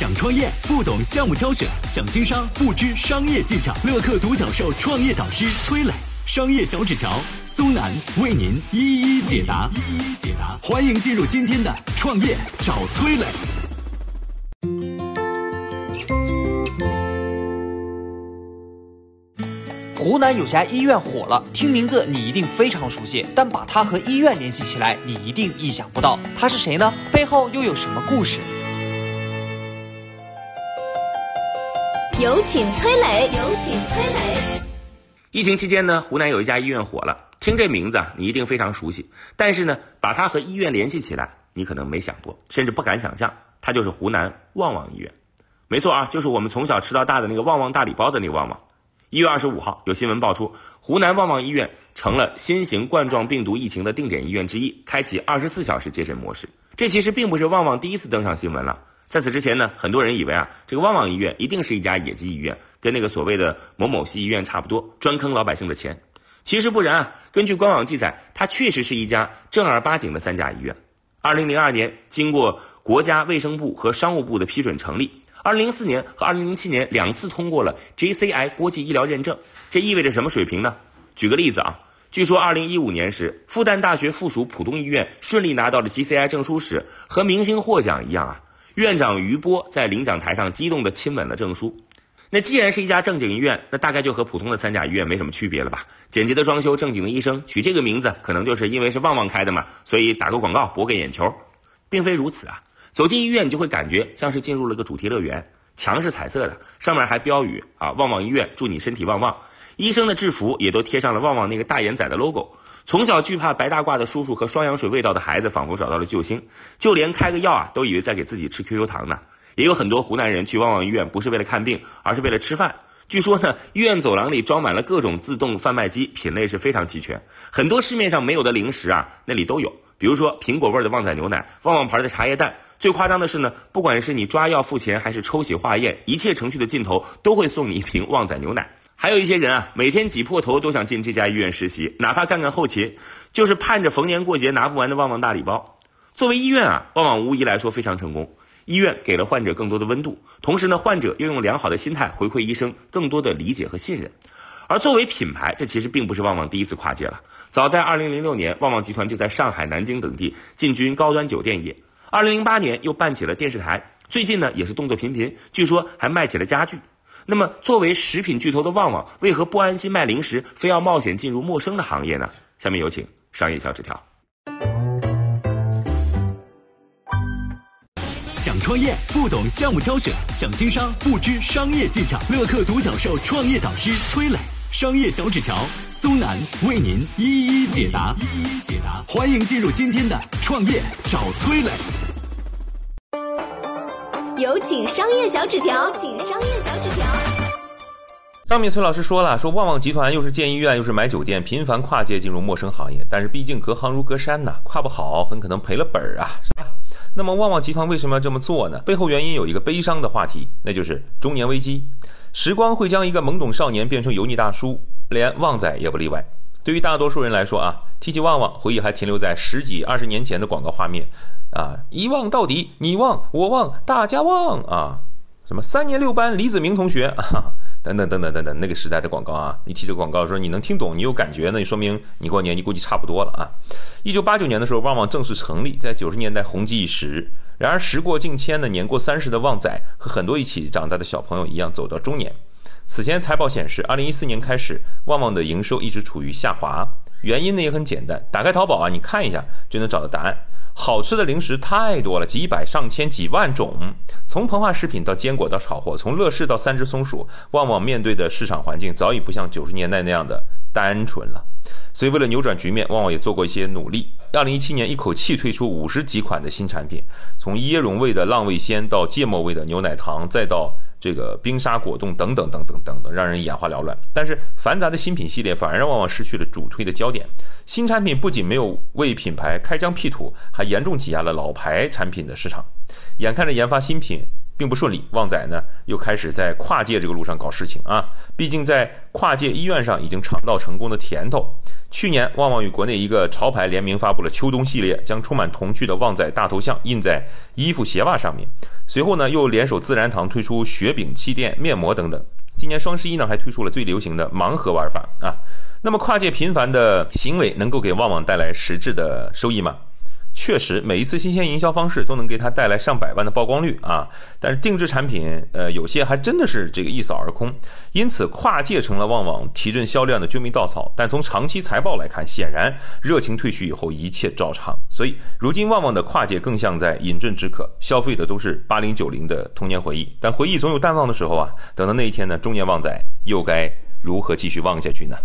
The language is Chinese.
想创业不懂项目挑选，想经商不知商业技巧。乐客独角兽创业导师崔磊，商业小纸条苏南为您一一解答。一一解答，欢迎进入今天的创业找崔磊。湖南有家医院火了，听名字你一定非常熟悉，但把它和医院联系起来，你一定意想不到，他是谁呢？背后又有什么故事？有请崔磊，有请崔磊。疫情期间呢，湖南有一家医院火了，听这名字啊，你一定非常熟悉，但是呢，把它和医院联系起来，你可能没想过，甚至不敢想象，它就是湖南旺旺医院。没错啊，就是我们从小吃到大的那个旺旺大礼包的那个旺旺。一月二十五号，有新闻爆出，湖南旺旺医院成了新型冠状病毒疫情的定点医院之一，开启二十四小时接诊模式。这其实并不是旺旺第一次登上新闻了，在此之前呢，很多人以为啊，这个旺旺医院一定是一家野鸡医院，跟那个所谓的某某西医院差不多，专坑老百姓的钱。其实不然啊，根据官网记载，它确实是一家正儿八经的三甲医院。二零零二年，经过国家卫生部和商务部的批准成立。二零零四年和二零零七年两次通过了 JCI 国际医疗认证，这意味着什么水平呢？举个例子啊，据说二零一五年时，复旦大学附属浦东医院顺利拿到了 JCI 证书时，和明星获奖一样啊，院长于波在领奖台上激动地亲吻了证书。那既然是一家正经医院，那大概就和普通的三甲医院没什么区别了吧？简洁的装修，正经的医生，取这个名字，可能就是因为是旺旺开的嘛，所以打个广告博个眼球，并非如此啊。走进医院，你就会感觉像是进入了个主题乐园。墙是彩色的，上面还标语啊，旺旺医院祝你身体旺旺。医生的制服也都贴上了旺旺那个大眼仔的 logo。从小惧怕白大褂的叔叔和双氧水味道的孩子，仿佛找到了救星。就连开个药啊，都以为在给自己吃 QQ 糖呢。也有很多湖南人去旺旺医院，不是为了看病，而是为了吃饭。据说呢，医院走廊里装满了各种自动贩卖机，品类是非常齐全。很多市面上没有的零食啊，那里都有。比如说苹果味的旺仔牛奶，旺旺牌的茶叶蛋。最夸张的是呢，不管是你抓药付钱，还是抽血化验，一切程序的尽头都会送你一瓶旺仔牛奶。还有一些人啊，每天挤破头都想进这家医院实习，哪怕干干后勤，就是盼着逢年过节拿不完的旺旺大礼包。作为医院啊，旺旺无疑来说非常成功。医院给了患者更多的温度，同时呢，患者又用良好的心态回馈医生更多的理解和信任。而作为品牌，这其实并不是旺旺第一次跨界了。早在2006年，旺旺集团就在上海、南京等地进军高端酒店业。二零零八年又办起了电视台，最近呢也是动作频频，据说还卖起了家具。那么作为食品巨头的旺旺，为何不安心卖零食，非要冒险进入陌生的行业呢？下面有请商业小纸条。想创业不懂项目挑选，想经商不知商业技巧。乐客独角兽创业导师崔磊，商业小纸条苏南为您一一解答。一一解答，欢迎进入今天的创业找崔磊。有请商业小纸条，请商业小纸条。上面崔老师说了，说旺旺集团又是建医院又是买酒店，频繁跨界进入陌生行业，但是毕竟隔行如隔山呐，跨不好很可能赔了本儿啊，是吧？那么旺旺集团为什么要这么做呢？背后原因有一个悲伤的话题，那就是中年危机。时光会将一个懵懂少年变成油腻大叔，连旺仔也不例外。对于大多数人来说啊，提起旺旺，回忆还停留在十几二十年前的广告画面，啊，一旺到底，你旺我旺大家旺啊，什么三年六班李子明同学 啊，等等等等等等，那个时代的广告啊，你提这个广告说你能听懂，你有感觉，那说明你跟我年纪估计差不多了啊。一九八九年的时候，旺旺正式成立，在九十年代红极一时。然而时过境迁呢，年过三十的旺仔和很多一起长大的小朋友一样，走到中年。此前财报显示，二零一四年开始，旺旺的营收一直处于下滑。原因呢也很简单，打开淘宝啊，你看一下就能找到答案。好吃的零食太多了，几百上千几万种，从膨化食品到坚果到炒货，从乐事到三只松鼠，旺旺面对的市场环境早已不像九十年代那样的单纯了。所以为了扭转局面，旺旺也做过一些努力。二零一七年一口气推出五十几款的新产品，从椰蓉味的浪味仙到芥末味的牛奶糖，再到。这个冰沙果冻等等等等等等，让人眼花缭乱。但是繁杂的新品系列反而让旺旺失去了主推的焦点。新产品不仅没有为品牌开疆辟土，还严重挤压了老牌产品的市场。眼看着研发新品并不顺利，旺仔呢又开始在跨界这个路上搞事情啊。毕竟在跨界医院上已经尝到成功的甜头。去年，旺旺与国内一个潮牌联名发布了秋冬系列，将充满童趣的旺仔大头像印在衣服鞋袜上面。随后呢，又联手自然堂推出雪饼、气垫、面膜等等。今年双十一呢，还推出了最流行的盲盒玩法啊。那么跨界频繁的行为能够给旺旺带来实质的收益吗？确实，每一次新鲜营销方式都能给他带来上百万的曝光率啊！但是定制产品，呃，有些还真的是这个一扫而空。因此，跨界成了旺旺提振销量的救命稻草。但从长期财报来看，显然热情退去以后，一切照常。所以，如今旺旺的跨界更像在饮鸩止渴，消费的都是八零九零的童年回忆。但回忆总有淡忘的时候啊！等到那一天呢，中年旺仔又该如何继续旺下去呢？